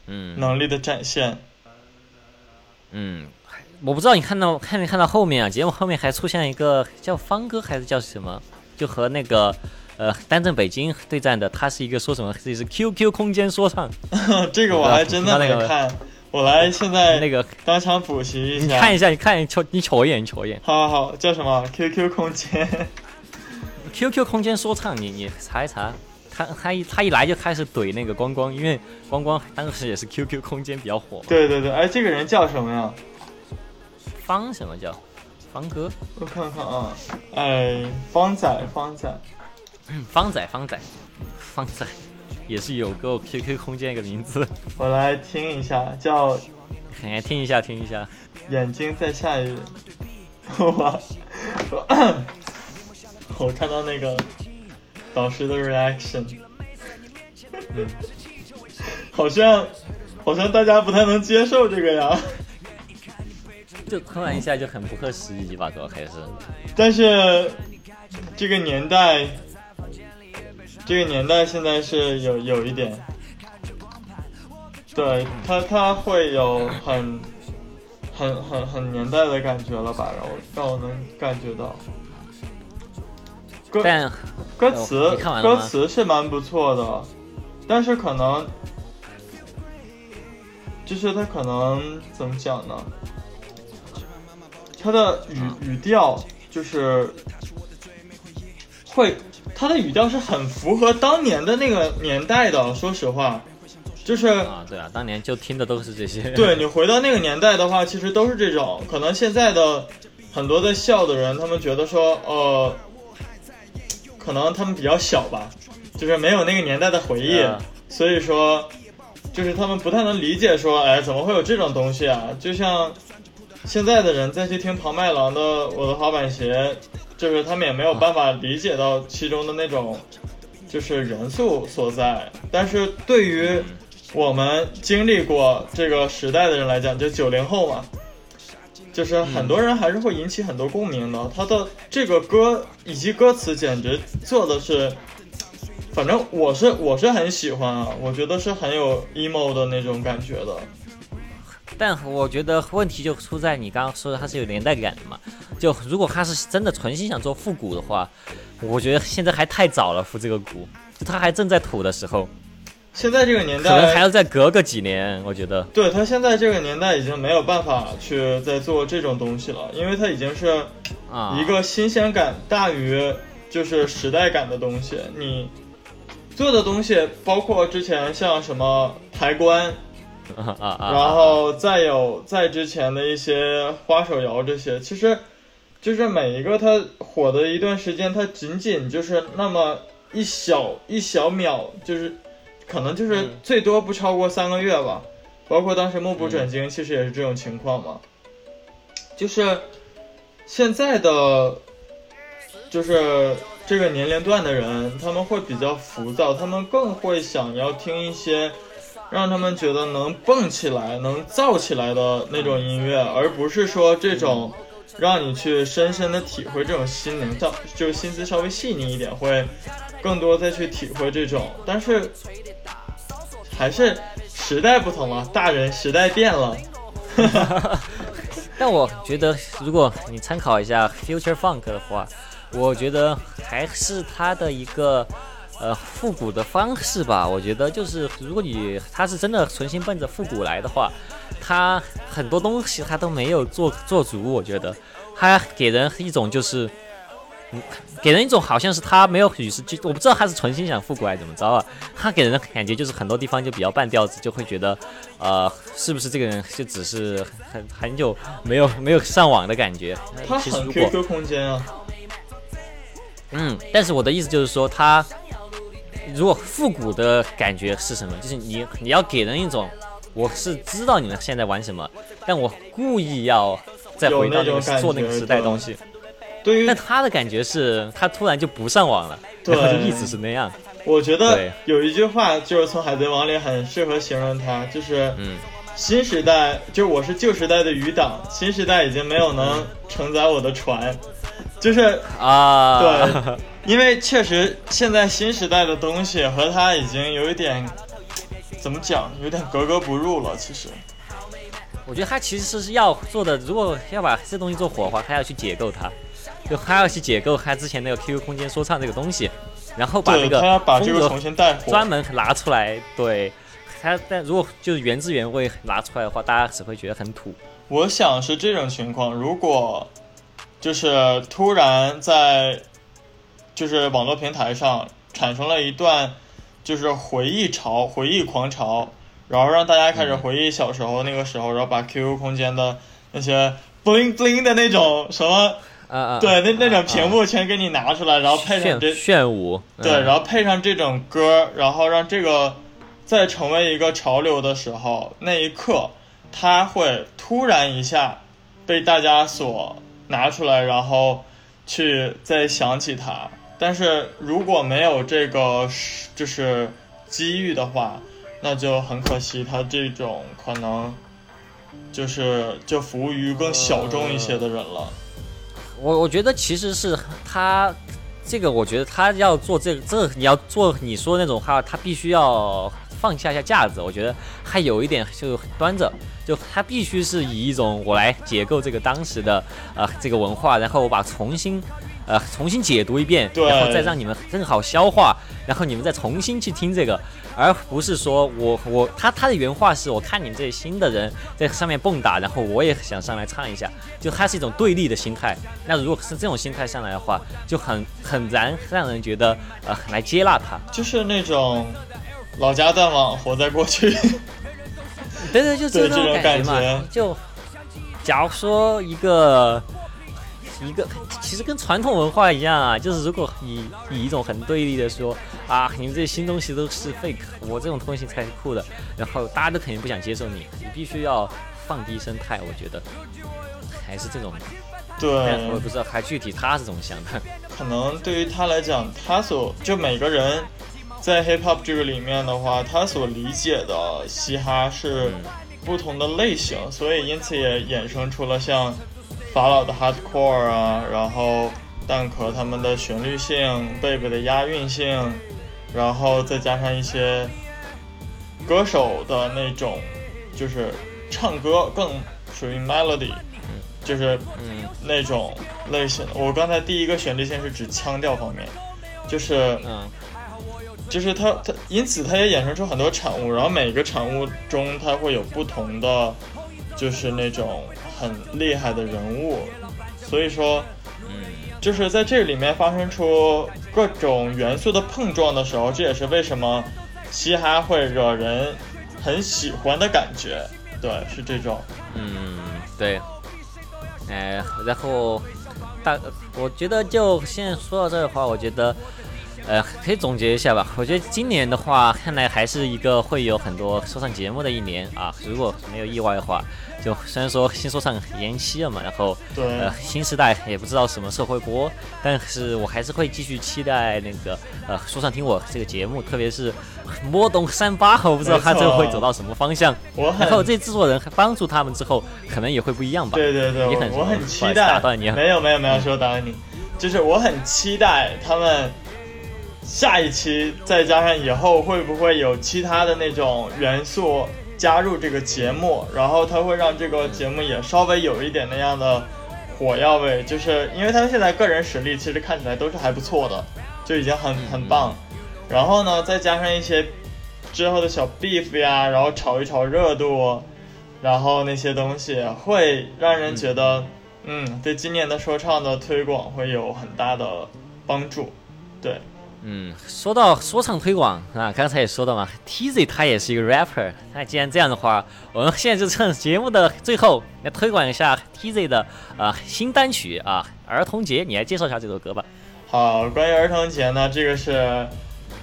嗯能力的展现。嗯，我不知道你看到看没看到后面啊？节目后面还出现一个叫方哥还是叫什么，就和那个。呃，单正北京对战的，他是一个说什么？自己是 QQ 空间说唱，这个我还真的那个看，我来现在那个当场补习一下。你看一下，你看，你瞅你瞅一眼，你瞅一眼。好好好，叫什么？QQ 空间。QQ 空间说唱，你你查一查，他他一他一来就开始怼那个光光，因为光光当时也是 QQ 空间比较火嘛。对对对，哎，这个人叫什么呀？方什么叫？方哥？我看看啊，哎，方仔，方仔，嗯 方仔，方仔，方仔，也是有个 QQ 空间一个名字，我来听一下，叫哎，听一下，听一下。眼睛在下雨。哇，我看到那个导师的 reaction，好像好像大家不太能接受这个呀。就突然一下就很不合时宜吧，主要还是。但是这个年代，这个年代现在是有有一点，对他他会有很很很很年代的感觉了吧？让我让我能感觉到。歌但歌词歌词是蛮不错的，但是可能就是他可能怎么讲呢？它的语语调就是会，他的语调是很符合当年的那个年代的。说实话，就是啊，对啊，当年就听的都是这些。对你 回到那个年代的话，其实都是这种。可能现在的很多在笑的人，他们觉得说，呃，可能他们比较小吧，就是没有那个年代的回忆，啊所以说，就是他们不太能理解说，哎，怎么会有这种东西啊？就像现在的人再去听庞麦郎的《我的滑板鞋》，就是他们也没有办法理解到其中的那种就是元素所在。但是对于我们经历过这个时代的人来讲，就九零后嘛，就是很多人还是会引起很多共鸣的。他的这个歌以及歌词，简直做的是，反正我是我是很喜欢啊，我觉得是很有 emo 的那种感觉的。但我觉得问题就出在你刚刚说的它是有年代感的嘛。就如果他是真的存心想做复古的话，我觉得现在还太早了复这个古，就他还正在土的时候，现在这个年代可能还，要再隔个几年。我觉得，对他现在这个年代已经没有办法去再做这种东西了，因为他已经是啊，一个新鲜感大于就是时代感的东西。你做的东西包括之前像什么抬棺，然后再有在之前的一些花手摇这些，其实就是每一个它火的一段时间，它仅仅就是那么一小一小秒，就是可能就是嗯最多不超过三个月吧。包括当时目不转嗯睛，其实也是这种情况嘛。就是现在的，就是这个年龄段的人，他们会比较浮躁，他们更会想要听一些让他们觉得能蹦起来、能燥起来的那种音乐，而不是说这种让你去深深的体会这种心灵，稍就是心思稍微细腻一点，会更多再去体会这种。但是还是时代不同了，大人时代变了。但我觉得，如果你参考一下 Future Funk 的话，我觉得还是它的一个呃复古的方式吧。我觉得就是，如果你他是真的存心奔着复古来的话，他很多东西他都没有做做足。我觉得他给人一种就是。嗯，给人一种好像是他没有与时俱，我不知道他是存心想复古还是怎么着啊。他给人的感觉就是很多地方就比较半吊子，就会觉得，呃，是不是这个人就只是很很久没有没有上网的感觉？他很 QQ 空间啊，嗯，但是我的意思就是说，他如果复古的感觉是什么？就是你你要给人一种，我是知道你们现在玩什么，但我故意要再回到那个做那个时代东西。对于但他的感觉是，他突然就不上网了，对然后就一直是那样。我觉得有一句话就是从《海贼王》里很适合形容他，就是嗯，新时代，就我是旧时代的余党，新时代已经没有能承载我的船，就是啊，对，因为确实现在新时代的东西和它已经有一点怎么讲，有点格格不入了。其实，我觉得他其实是要做的，如果要把这东西做火的话，他要去解构它，就他要去解构他之前那个 QQ 空间说唱这个东西，然后把对这个他要把这风格个重新带火专。门拿出来，对。他但如果就是原汁原味拿出来的话，大家只会觉得很土。我想是这种情况，如果就是突然在就是网络平台上产生了一段就是回忆潮、回忆狂潮，然后让大家开始回忆小时候那个时候，然后把 QQ 空间的那些 bling bling 的那种什么，啊啊，对，那那种屏幕全给你拿出来，然后配上这炫舞，对，嗯。然后配上这种歌，然后让这个在成为一个潮流的时候，那一刻，它会突然一下被大家所拿出来，然后去再想起它。但是如果没有这个就是机遇的话，那就很可惜，它这种可能就是就服务于更小众一些的人了。我我觉得其实是他这个，我觉得他要做这个，这你要做你说那种话，他必须要放下一下架子。我觉得还有一点就端着，就他必须是以一种我来解构这个当时的呃这个文化，然后我把重新。呃，重新解读一遍，然后再让你们更好消化，然后你们再重新去听这个，而不是说我我他他的原话是我看你们这些新的人在上面蹦跶，然后我也想上来唱一下，就他是一种对立的心态。那如果是这种心态上来的话，就很很难让人觉得呃来接纳他。就是那种老家淡忘，活在过去。对对，就对这种感觉就假如说一个一个，其实跟传统文化一样啊，就是如果以以一种很对立的说啊，你们这些新东西都是 fake，我这种东西才是酷的，然后大家都肯定不想接受你，你必须要放低生态，我觉得还是这种。对我也，不知道还具体他是怎么想的。可能对于他来讲，他所就每个人在 hip hop 这个里面的话，他所理解的嘻哈是不同的类型，所以因此也衍生出了像法老的 hardcore 啊，然后蛋壳他们的旋律性、贝贝的押韵性，然后再加上一些歌手的那种就是唱歌更属于 melody，就是嗯那种类型。我刚才第一个旋律线是指腔调方面，就是嗯就是它它，因此它也衍生出很多产物，然后每个产物中它会有不同的，就是那种很厉害的人物，所以说，嗯就是在这里面发生出各种元素的碰撞的时候，这也是为什么嘻哈会惹人很喜欢的感觉。对，是这种。嗯，对。哎，然后大，我觉得就现在说到这儿的话，我觉得，呃，可以总结一下吧。我觉得今年的话，看来还是一个会有很多说唱节目的一年啊。如果没有意外的话，就虽然说新说唱延期了嘛，然后对呃新时代也不知道什么时候会播，但是我还是会继续期待那个呃说唱听我这个节目，特别是摸懂三八，我不知道他最后会走到什么方向。然后这制作人帮助他们之后，可能也会不一样吧。对对对，你很我我很期待。打断你啊没有没有没有说打断你，就是我很期待他们下一期再加上以后会不会有其他的那种元素加入这个节目，然后它会让这个节目也稍微有一点那样的火药味，就是因为他们现在个人实力其实看起来都是还不错的，就已经很很棒。然后呢，再加上一些之后的小 beef 呀，然后炒一炒热度，然后那些东西会让人觉得，嗯，对今年的说唱的推广会有很大的帮助。对，嗯，说到说唱推广啊，刚才也说到嘛，TZ 他也是一个 rapper。那既然这样的话，我们现在就趁节目的最后来推广一下 TZ 的啊、新单曲啊，《儿童节》，你来介绍一下这首歌吧。好，关于儿童节呢，这个是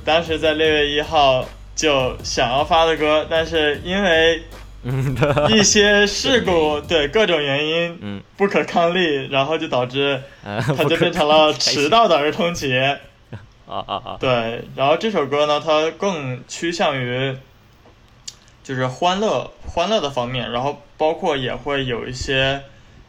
当时在六月一号就想要发的歌，但是因为嗯，一些事故，对各种原因，嗯，不可抗力，然后就导致呃，它就变成了迟到的儿童节。啊啊啊！对，然后这首歌呢，它更趋向于就是欢乐欢乐的方面，然后包括也会有一些，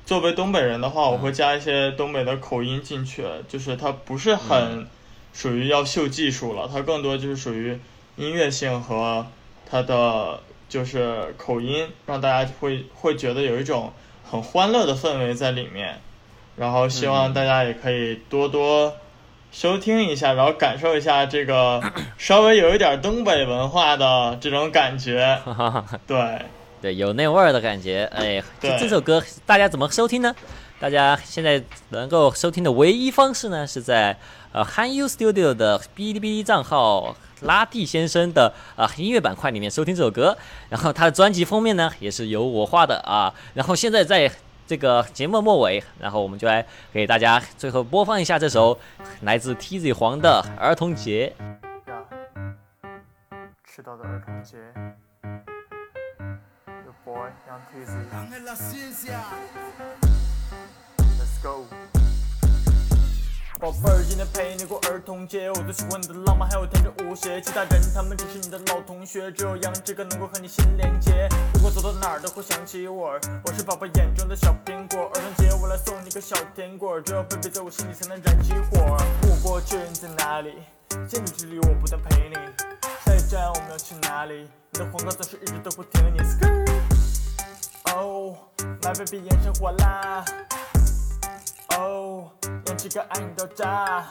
作为东北人的话，我会加一些东北的口音进去，就是它不是很属于要秀技术了，它更多就是属于音乐性和它的就是口音，让大家会会觉得有一种很欢乐的氛围在里面，然后希望大家也可以多多。收听一下，然后感受一下这个 稍微有一点东北文化的这种感觉。哈哈哈。对，对，有那味儿的感觉。哎，这这首歌大家怎么收听呢？大家现在能够收听的唯一方式呢，是在呃 Han You Studio 的哔哩哔哩账号拉蒂先生的啊、音乐板块里面收听这首歌。然后他的专辑封面呢，也是由我画的啊。然后现在在这个节目末尾，然后我们就来给大家最后播放一下这首来自 TZ 黄的《儿童节》。迟到的儿童节，Your boy Young Tizzy。Let's go。宝贝儿，今天陪你过儿童节，我最喜欢你的浪漫还有天真无邪。其他人他们只是你的老同学，只有杨这个能够和你心连接。不管走到哪儿都会想起我，我是宝宝眼中的小苹果。儿童节我来送你个小甜果，只有 baby 在我心里才能燃起火。问我过去你在哪里？千里之旅我不断陪你。下一站我们要去哪里？你的黄瓜总是一直都不停你 skr。Oh my baby 眼神火辣。哦，让这个爱你到炸。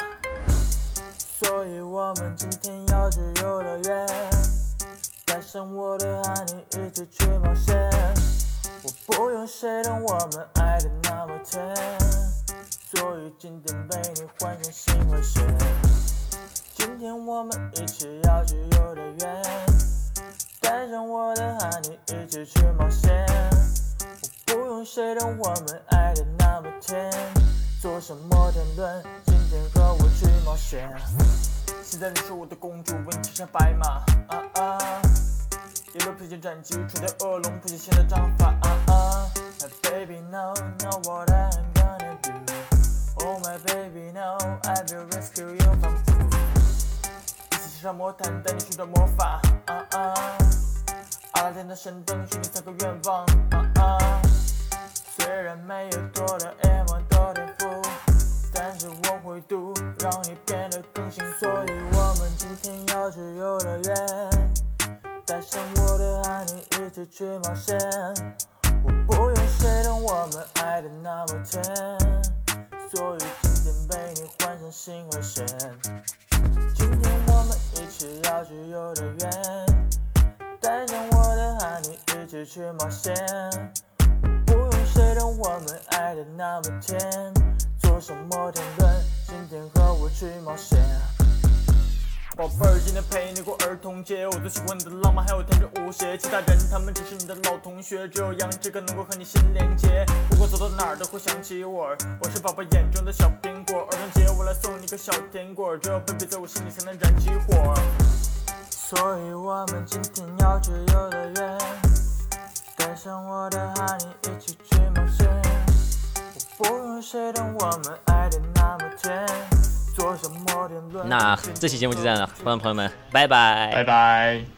所以我们今天要去游乐园，带上我的爱你一起去冒险。我不用谁懂我们爱的那么甜，所以今天被你换成新和弦。今天我们一起要去游乐园，带上我的爱你一起去冒险。我不用谁懂我们爱的那么甜，坐上摩天轮，今天和我去冒险。现在你是我的公主，为你骑上白马。啊啊，一路披荆斩棘，除掉恶龙，谱写新的章法。啊啊，My baby now know what I'm gonna do。Oh my baby now I will rescue you from。一起骑上魔毯，带你寻找魔法。啊啊，阿拉丁的神灯，许你三个愿望。啊啊。虽然没有多到 M 的天赋，但是我会读，让你变得更幸福。所以我们今天要去游乐园，带上我的爱你一起去冒险。我不用谁懂我们爱的那么甜，所以今天被你换成新和弦。今天我们一起要去游乐园，带上我的爱你一起去冒险。不用谁懂我们爱的那么甜，坐上摩天轮，今天和我去冒险。宝贝儿，今天陪你过儿童节，我最喜欢你的浪漫还有天真无邪。其他人他们只是你的老同学，只有杨这个能够和你心连接。不管走到哪儿都会想起我，我是宝宝眼中的小苹果。儿童节我来送你个小甜果，只有贝贝在我心里才能燃起火。所以我们今天要去游乐园，带上我的哈尼一起去。谁懂我们爱的那么甜，坐上摩天轮。那这期节目就这样了，观众朋友们，拜拜拜拜。